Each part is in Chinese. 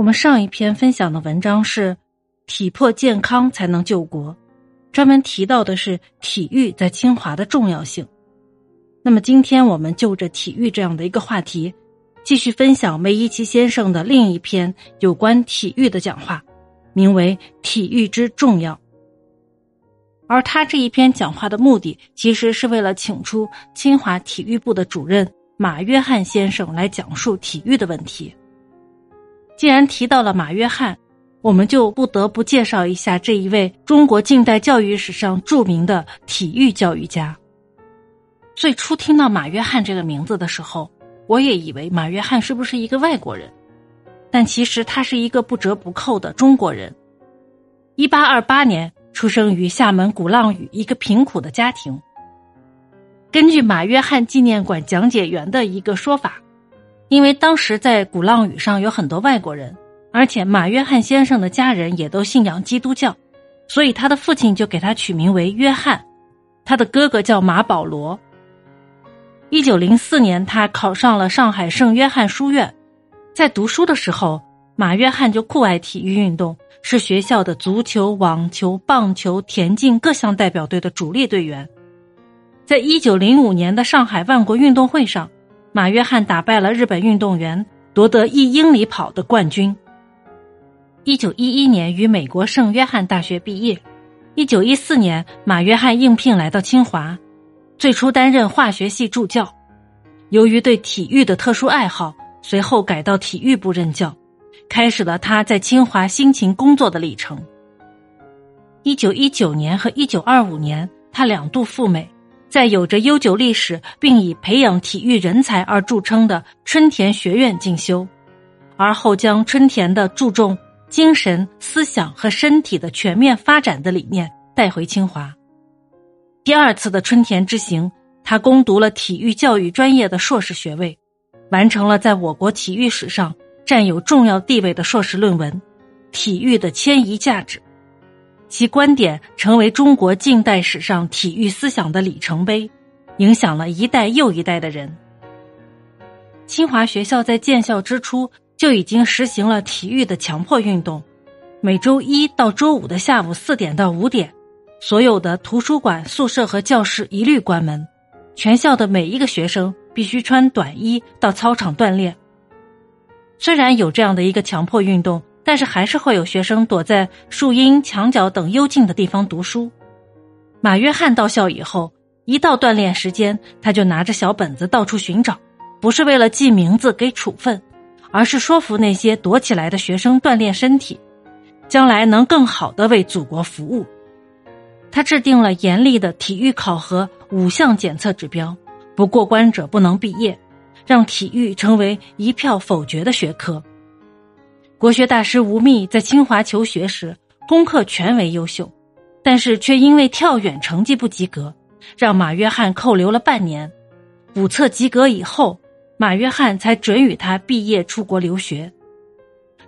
我们上一篇分享的文章是“体魄健康才能救国”，专门提到的是体育在清华的重要性。那么今天我们就着体育这样的一个话题，继续分享梅贻琦先生的另一篇有关体育的讲话，名为《体育之重要》。而他这一篇讲话的目的，其实是为了请出清华体育部的主任马约翰先生来讲述体育的问题。既然提到了马约翰，我们就不得不介绍一下这一位中国近代教育史上著名的体育教育家。最初听到马约翰这个名字的时候，我也以为马约翰是不是一个外国人，但其实他是一个不折不扣的中国人。一八二八年出生于厦门鼓浪屿一个贫苦的家庭。根据马约翰纪念馆讲解员的一个说法。因为当时在鼓浪屿上有很多外国人，而且马约翰先生的家人也都信仰基督教，所以他的父亲就给他取名为约翰，他的哥哥叫马保罗。一九零四年，他考上了上海圣约翰书院，在读书的时候，马约翰就酷爱体育运动，是学校的足球、网球、棒球、田径各项代表队的主力队员。在一九零五年的上海万国运动会上。马约翰打败了日本运动员，夺得一英里跑的冠军。一九一一年于美国圣约翰大学毕业。一九一四年，马约翰应聘来到清华，最初担任化学系助教。由于对体育的特殊爱好，随后改到体育部任教，开始了他在清华辛勤工作的历程。一九一九年和一九二五年，他两度赴美。在有着悠久历史并以培养体育人才而著称的春田学院进修，而后将春田的注重精神、思想和身体的全面发展的理念带回清华。第二次的春田之行，他攻读了体育教育专业的硕士学位，完成了在我国体育史上占有重要地位的硕士论文《体育的迁移价值》。其观点成为中国近代史上体育思想的里程碑，影响了一代又一代的人。清华学校在建校之初就已经实行了体育的强迫运动，每周一到周五的下午四点到五点，所有的图书馆、宿舍和教室一律关门，全校的每一个学生必须穿短衣到操场锻炼。虽然有这样的一个强迫运动。但是还是会有学生躲在树荫、墙角等幽静的地方读书。马约翰到校以后，一到锻炼时间，他就拿着小本子到处寻找，不是为了记名字给处分，而是说服那些躲起来的学生锻炼身体，将来能更好的为祖国服务。他制定了严厉的体育考核五项检测指标，不过关者不能毕业，让体育成为一票否决的学科。国学大师吴宓在清华求学时，功课全为优秀，但是却因为跳远成绩不及格，让马约翰扣留了半年。补测及格以后，马约翰才准予他毕业出国留学。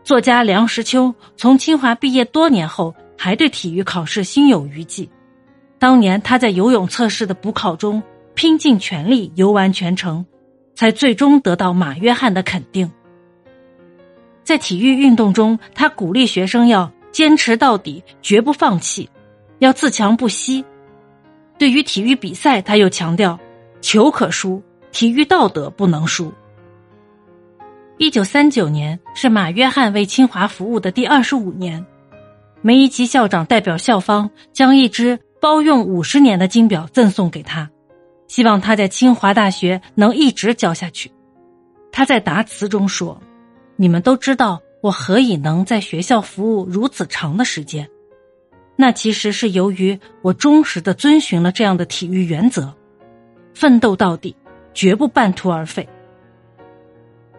作家梁实秋从清华毕业多年后，还对体育考试心有余悸。当年他在游泳测试的补考中拼尽全力游完全程，才最终得到马约翰的肯定。在体育运动中，他鼓励学生要坚持到底，绝不放弃，要自强不息。对于体育比赛，他又强调：球可输，体育道德不能输。一九三九年是马约翰为清华服务的第二十五年，梅贻琦校长代表校方将一只包用五十年的金表赠送给他，希望他在清华大学能一直教下去。他在答词中说。你们都知道我何以能在学校服务如此长的时间，那其实是由于我忠实的遵循了这样的体育原则，奋斗到底，绝不半途而废。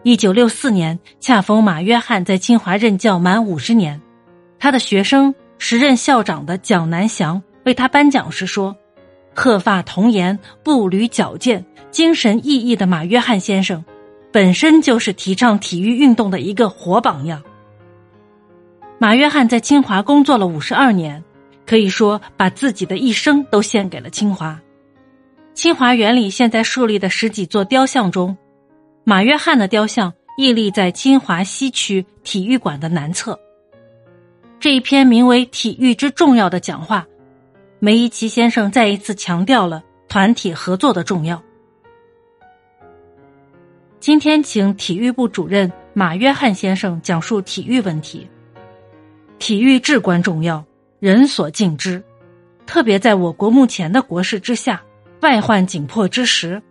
一九六四年，恰逢马约翰在清华任教满五十年，他的学生时任校长的蒋南翔为他颁奖时说：“鹤发童颜、步履矫健、精神奕奕的马约翰先生。”本身就是提倡体育运动的一个活榜样。马约翰在清华工作了五十二年，可以说把自己的一生都献给了清华。清华园里现在树立的十几座雕像中，马约翰的雕像屹立在清华西区体育馆的南侧。这一篇名为《体育之重要》的讲话，梅贻琦先生再一次强调了团体合作的重要。今天请体育部主任马约翰先生讲述体育问题。体育至关重要，人所敬之，特别在我国目前的国势之下，外患紧迫之时，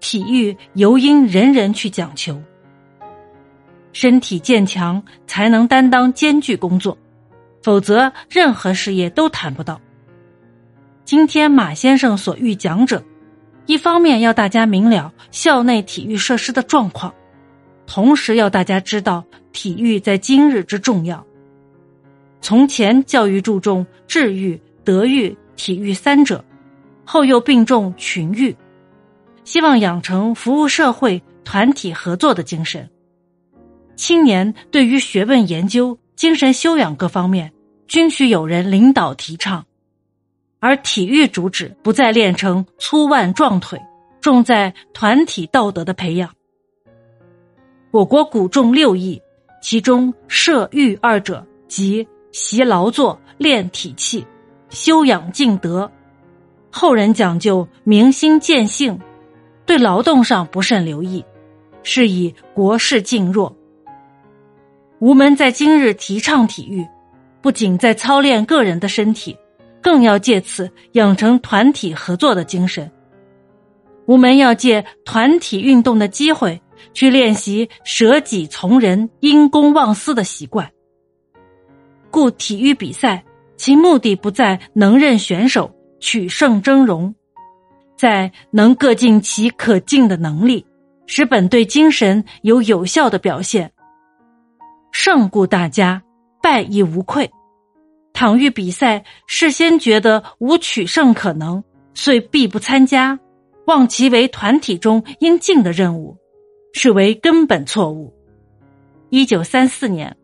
体育尤应人人去讲求。身体健强，才能担当艰巨工作，否则任何事业都谈不到。今天马先生所欲讲者，一方面要大家明了校内体育设施的状况，同时要大家知道体育在今日之重要。从前教育注重智育、德育、体育三者，后又并重群育，希望养成服务社会、团体合作的精神。青年对于学问研究、精神修养各方面，均需有人领导提倡，而体育主旨不再练成粗腕壮腿，重在团体道德的培养。我国古重六艺，其中射御二者即。习劳作，练体气，修养静德。后人讲究明心见性，对劳动上不甚留意，是以国势尽弱。吴门在今日提倡体育，不仅在操练个人的身体，更要借此养成团体合作的精神。吾门要借团体运动的机会，去练习舍己从人、因公忘私的习惯。故体育比赛，其目的不在能任选手取胜争荣，在能各尽其可尽的能力，使本队精神有有效的表现。胜顾大家，败亦无愧。场域比赛事先觉得无取胜可能，遂必不参加，望其为团体中应尽的任务，视为根本错误。一九三四年。